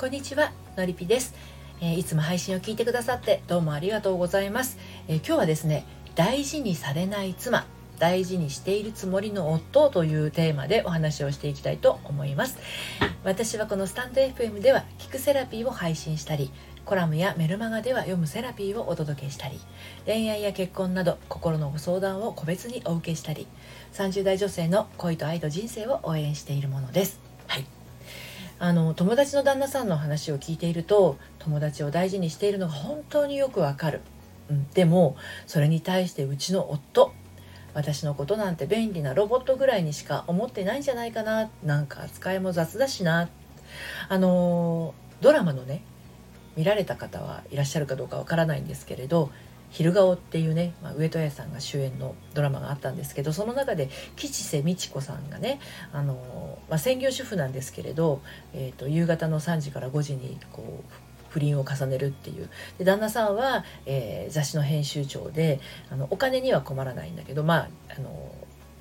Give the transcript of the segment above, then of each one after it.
こんにちはのりぴです、えー、いつも配信を聞いてくださってどうもありがとうございます、えー、今日はですね大事にされない妻大事にしているつもりの夫というテーマでお話をしていきたいと思います。私はこのスタンド FM では聞くセラピーを配信したりコラムやメルマガでは読むセラピーをお届けしたり恋愛や結婚など心のご相談を個別にお受けしたり30代女性の恋と愛と人生を応援しているものです。あの友達の旦那さんの話を聞いていると友達を大事にしているのが本当によくわかる、うん、でもそれに対してうちの夫私のことなんて便利なロボットぐらいにしか思ってないんじゃないかななんか扱いも雑だしな。あのドラマのね見られた方はいらっしゃるかどうかわからないんですけれど「昼顔」っていうね、まあ、上戸彩さんが主演のドラマがあったんですけどその中で吉瀬美智子さんがねあの、まあ、専業主婦なんですけれど、えーと、夕方の3時から5時にこう不倫を重ねるっていう。で旦那さんは、えー、雑誌の編集長であのお金には困らないんだけどまああの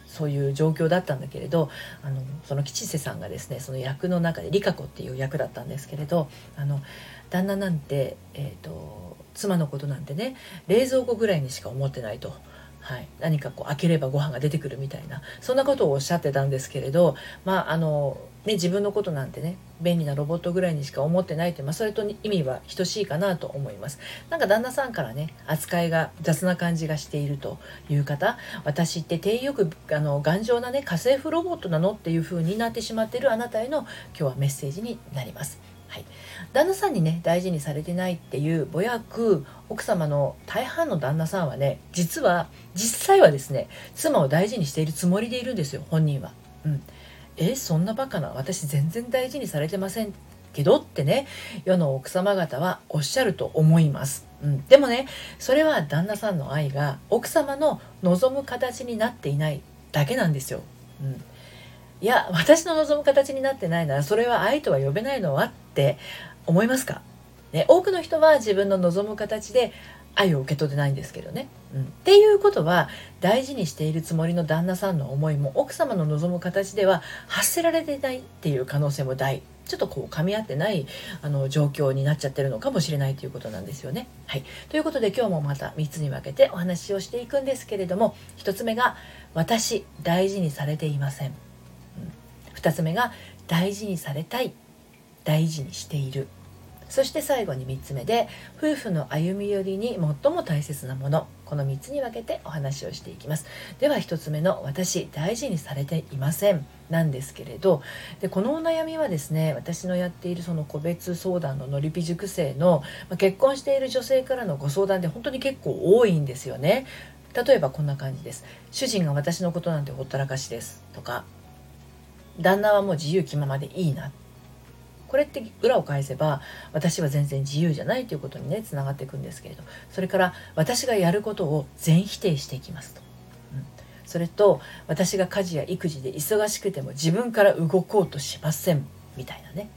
そういう状況だったんだけれどあのその吉瀬さんがですねその役の中で理香子っていう役だったんですけれどあの旦那なんて、えーと、妻のことなんてね冷蔵庫ぐらいにしか思ってないと。はい、何かこう開ければご飯が出てくるみたいな。そんなことをおっしゃってたんですけれどまああのね、自分のことなんてね便利なロボットぐらいにしか思ってないって、まあ、それと意味は等しいかなと思います。なんか旦那さんからね扱いが雑な感じがしているという方私って手よくあの頑丈なね家政婦ロボットなのっていう風になってしまってるあなたへの今日はメッセージになります。はい、旦那さんにね大事にされてないっていうぼやく奥様の大半の旦那さんはね実は実際はですね妻を大事にしているつもりでいるんですよ本人は。うん。えそんなバカな私全然大事にされてませんけどってね世の奥様方はおっしゃると思います、うん、でもねそれは旦那さんの愛が奥様の望む形になっていないだけなんですよ、うん、いや私の望む形になってないならそれは愛とは呼べないのはって思いますか、ね、多くの人は自分の望む形で愛を受け取ってないんですけどね。うん、っていうことは大事にしているつもりの旦那さんの思いも奥様の望む形では発せられていないっていう可能性も大。ちょっとこう噛み合ってないあの状況になっちゃってるのかもしれないということなんですよね。はい、ということで今日もまた3つに分けてお話をしていくんですけれども1つ目が「私大事にされていません」うん、2つ目が「大事にされたい。大事にしている」そして最後に3つ目で夫婦の歩み寄りに最も大切なもの。この3つに分けてお話をしていきます。では1つ目の私大事にされていません。なんですけれどでこのお悩みはですね私のやっているその個別相談ののりぴ塾生の、ま結婚している女性からのご相談で本当に結構多いんですよね。例えばこんな感じです。主人が私のことなんてほったらかしです。とか旦那はもう自由気ままでいいな。これって裏を返せば私は全然自由じゃないということにねつながっていくんですけれどそれから私がやることを全否定していきますと。うん、それと私が家事や育児で忙しくても自分から動こうとしませんみたいなね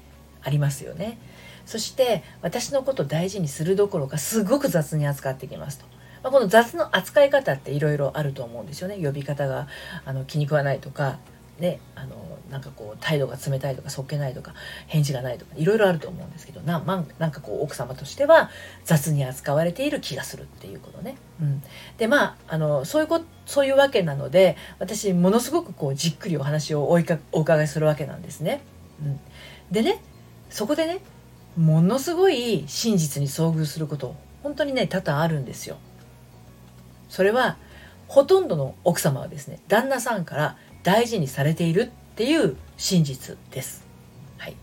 ありますよね。そして私のこと大事にするどころかすごく雑に扱ってきますと。ま、この雑の扱い方っていろいろあると思うんですよね。呼び方があの気に食わないとかね、あのなんかこう態度が冷たいとかそっけないとか返事がないとかいろいろあると思うんですけどな,、ま、なんかこう奥様としては雑に扱われている気がするっていうことね。うん、でまああのそういうこそういうわけなので私ものすごくこうじっくりお話をおいかお伺いするわけなんですね。うん、でねそこでねものすごい真実に遭遇すること本当にね多々あるんですよ。それはほとんどの奥様はですね旦那さんから大事にされているっていう真実です。はい、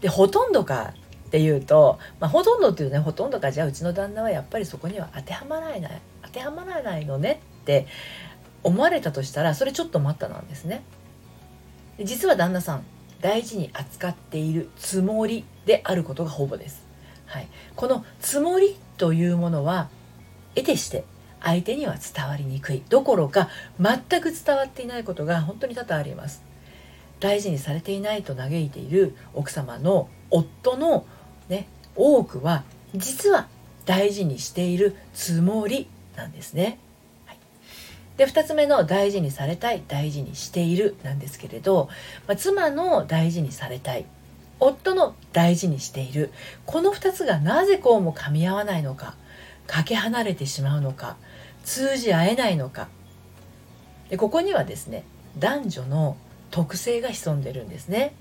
でほとんどかっていうと、まあ、ほとんどっていうねほとんどかじゃあうちの旦那はやっぱりそこには当てはまらない当てはまらないのねって思われたとしたらそれちょっと待ったなんですね。で実は旦那さん大事に扱っているつもりであることがほぼです。はい、このつもりというものは得てして相手には伝わりにくい。どころか全く伝わっていないことが本当に多々あります。大事にされていないと嘆いている奥様の夫のね多くは実は大事にしているつもりなんですね。はい、で2つ目の大事にされたい大事にしているなんですけれど、まあ、妻の大事にされたい夫の大事にしているこの2つがなぜこうも噛み合わないのかかけ離れてしまうのか通じ合えないのか。でここにはですね男女の特性が潜んでるんですね。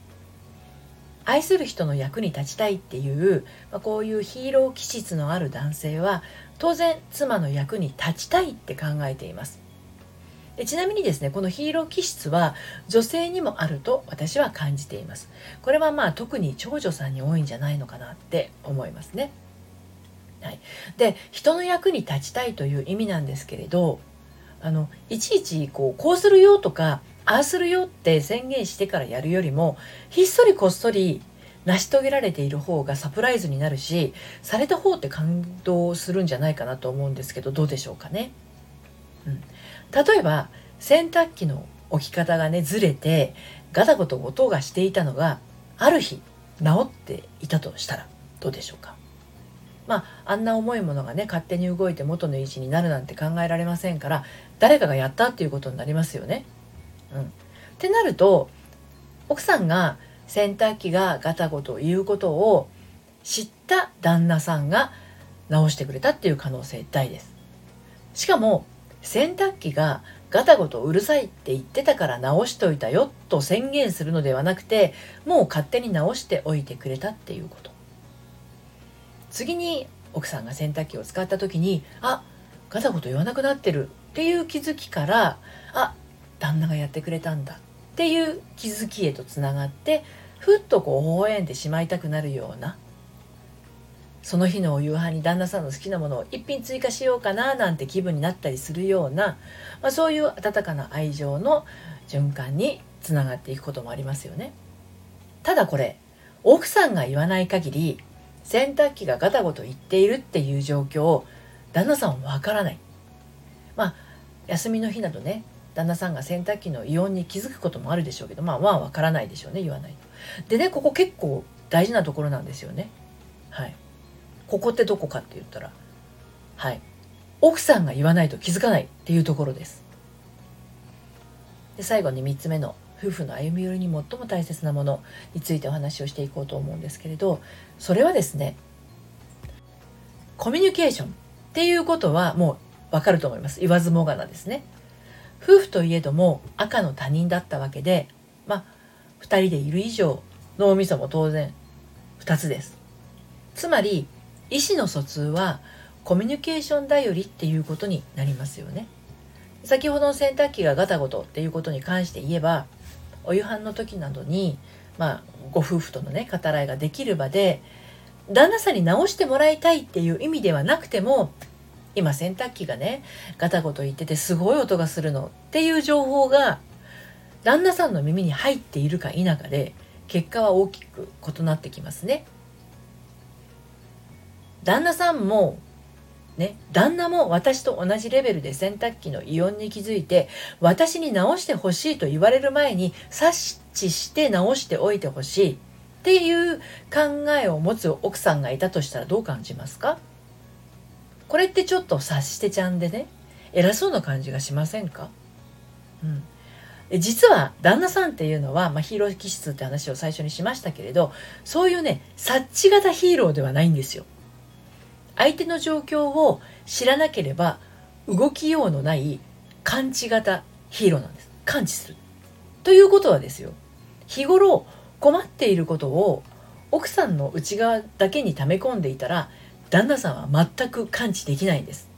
愛する人の役に立ちたいっていう、まあ、こういうヒーロー気質のある男性は当然妻の役に立ちたいって考えています。でちなみにですねこのヒーロー気質は女性にもあると私は感じています。これはまあ特に長女さんに多いんじゃないのかなって思いますね。はい、で人の役に立ちたいという意味なんですけれどあのいちいちこうこうするよとかああするよって宣言してからやるよりもひっそりこっそり成し遂げられている方がサプライズになるしされた方って感動するんじゃないかなと思うんですけどどうでしょうかね。うん、例えば洗濯機の置き方がねずれてガタゴト音がしていたのがある日治っていたとしたらどうでしょうか。まああんな重いものがね勝手に動いて元の位置になるなんて考えられませんから誰かがやったっていうことになりますよね。うん、ってなると奥さんが洗濯機がガタゴト言うことを知った旦那さんが直してくれたっていう可能性大です。しかも洗濯機がガタゴトうるさいって言ってたから直しといたよと宣言するのではなくてもう勝手に直しておいてくれたっていうこと次に奥さんが洗濯機を使った時にあガタゴト言わなくなってるっていう気づきからあ旦那がやってくれたんだっていう気づきへとつながってふっとこう微笑んでしまいたくなるようなその日のお夕飯に旦那さんの好きなものを一品追加しようかななんて気分になったりするような、まあ、そういう温かな愛情の循環につながっていくこともありますよね。ただこれ奥さんが言わない限り洗濯機がガタゴト言っているっていう状況を旦那さんはわからない。まあ休みの日などね旦那さんが洗濯機の異音に気づくこともあるでしょうけどまあまあわからないでしょうね言わないと。でねここ結構大事なところなんですよね。はい。ここってどこかって言ったらはい奥さんが言わないと気づかないっていうところですで最後に3つ目の夫婦の歩み寄りに最も大切なものについてお話をしていこうと思うんですけれどそれはですねコミュニケーションっていうことはもうわかると思います。言わずもがなですね。夫婦といえども赤の他人だったわけでまあ2人でいる以上脳みそも当然2つです。つまり意思の疎通はコミュニケーション頼りっていうことになりますよね。先ほどの洗濯機がガタゴトっていうことに関して言えばお夕飯の時などにまあご夫婦とのね語らいができる場で旦那さんに直してもらいたいっていう意味ではなくても今洗濯機がねガタゴト言っててすごい音がするのっていう情報が旦那さんの耳に入っているか否かで結果は大きく異なってきますね。旦那さんもね、旦那も私と同じレベルで洗濯機の異音に気づいて私に直してほしいと言われる前に察知して直しておいてほしいっていう考えを持つ奥さんがいたとしたらどう感じますか？これってちょっと察してちゃんでね偉そうな感じがしませんか、うん、実は旦那さんっていうのは、まあ、ヒーロー気質って話を最初にしましたけれどそういうね察知型ヒーローではないんですよ。相手の状況を知らなければ動きようのない感知型ヒーローなんです。感知する。ということはですよ。日頃困っていることを奥さんの内側だけに溜め込んでいたら旦那さんは全く感知できないんです。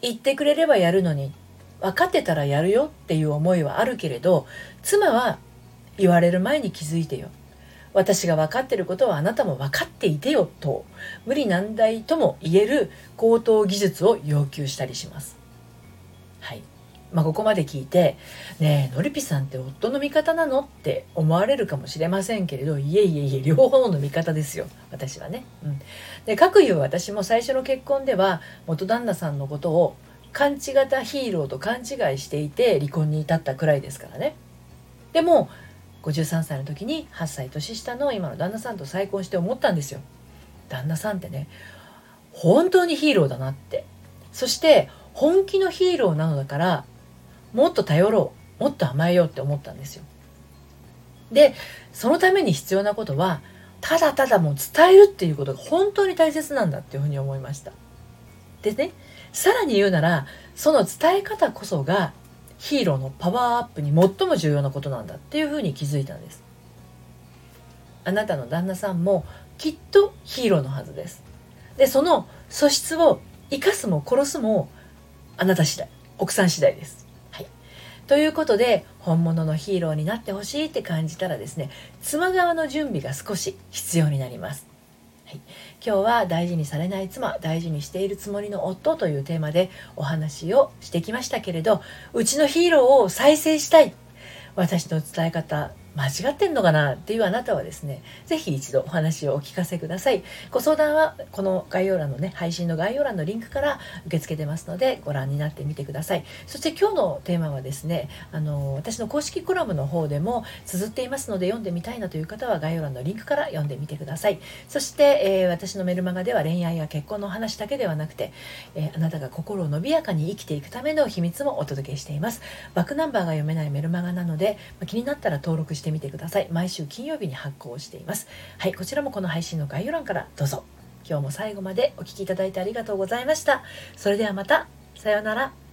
言ってくれればやるのに分かってたらやるよっていう思いはあるけれど妻は言われる前に気づいてよ。私が分かってることはあなたも分かっていてよと無理難題とも言える高等技術を要求したりします。はいまあ、ここまで聞いて「ねえのりぴさんって夫の味方なの?」って思われるかもしれませんけれどいえいえいえ両方の味方ですよ私はね。うん、でかくいう私も最初の結婚では元旦那さんのことを勘違型ヒーローと勘違いしていて離婚に至ったくらいですからね。でも53歳の時に8歳年下の今の旦那さんと再婚して思ったんですよ。旦那さんってね本当にヒーローだなって。そして本気のヒーローなのだからもっと頼ろうもっと甘えようって思ったんですよ。でそのために必要なことはただただもう伝えるっていうことが本当に大切なんだっていうふうに思いました。でねさらに言うならその伝え方こそがヒーローのパワーアップに最も重要なことなんだっていうふうに気づいたんですあなたの旦那さんもきっとヒーローのはずですでその素質を生かすも殺すもあなた次第奥さん次第です。はい、ということで本物のヒーローになってほしいって感じたらですね妻側の準備が少し必要になります。はい、今日は大事にされない妻大事にしているつもりの夫というテーマでお話をしてきましたけれどうちのヒーローを再生したい。私の伝え方間違ってんのかなっていうあなたはですね、ぜひ一度お話をお聞かせください。ご相談はこの概要欄のね、配信の概要欄のリンクから受け付けてますので、ご覧になってみてください。そして今日のテーマはですね、あの、私の公式コラムの方でも綴っていますので読んでみたいなという方は概要欄のリンクから読んでみてください。そして、えー、私のメルマガでは恋愛や結婚の話だけではなくて、えー、あなたが心を伸びやかに生きていくための秘密もお届けしています。バックナンバーが読めないメルマガなので、気になったら登録してしてみてください。毎週金曜日に発行しています。はいこちらもこの配信の概要欄からどうぞ。今日も最後までお聴きいただいてありがとうございました。それではまた。さようなら。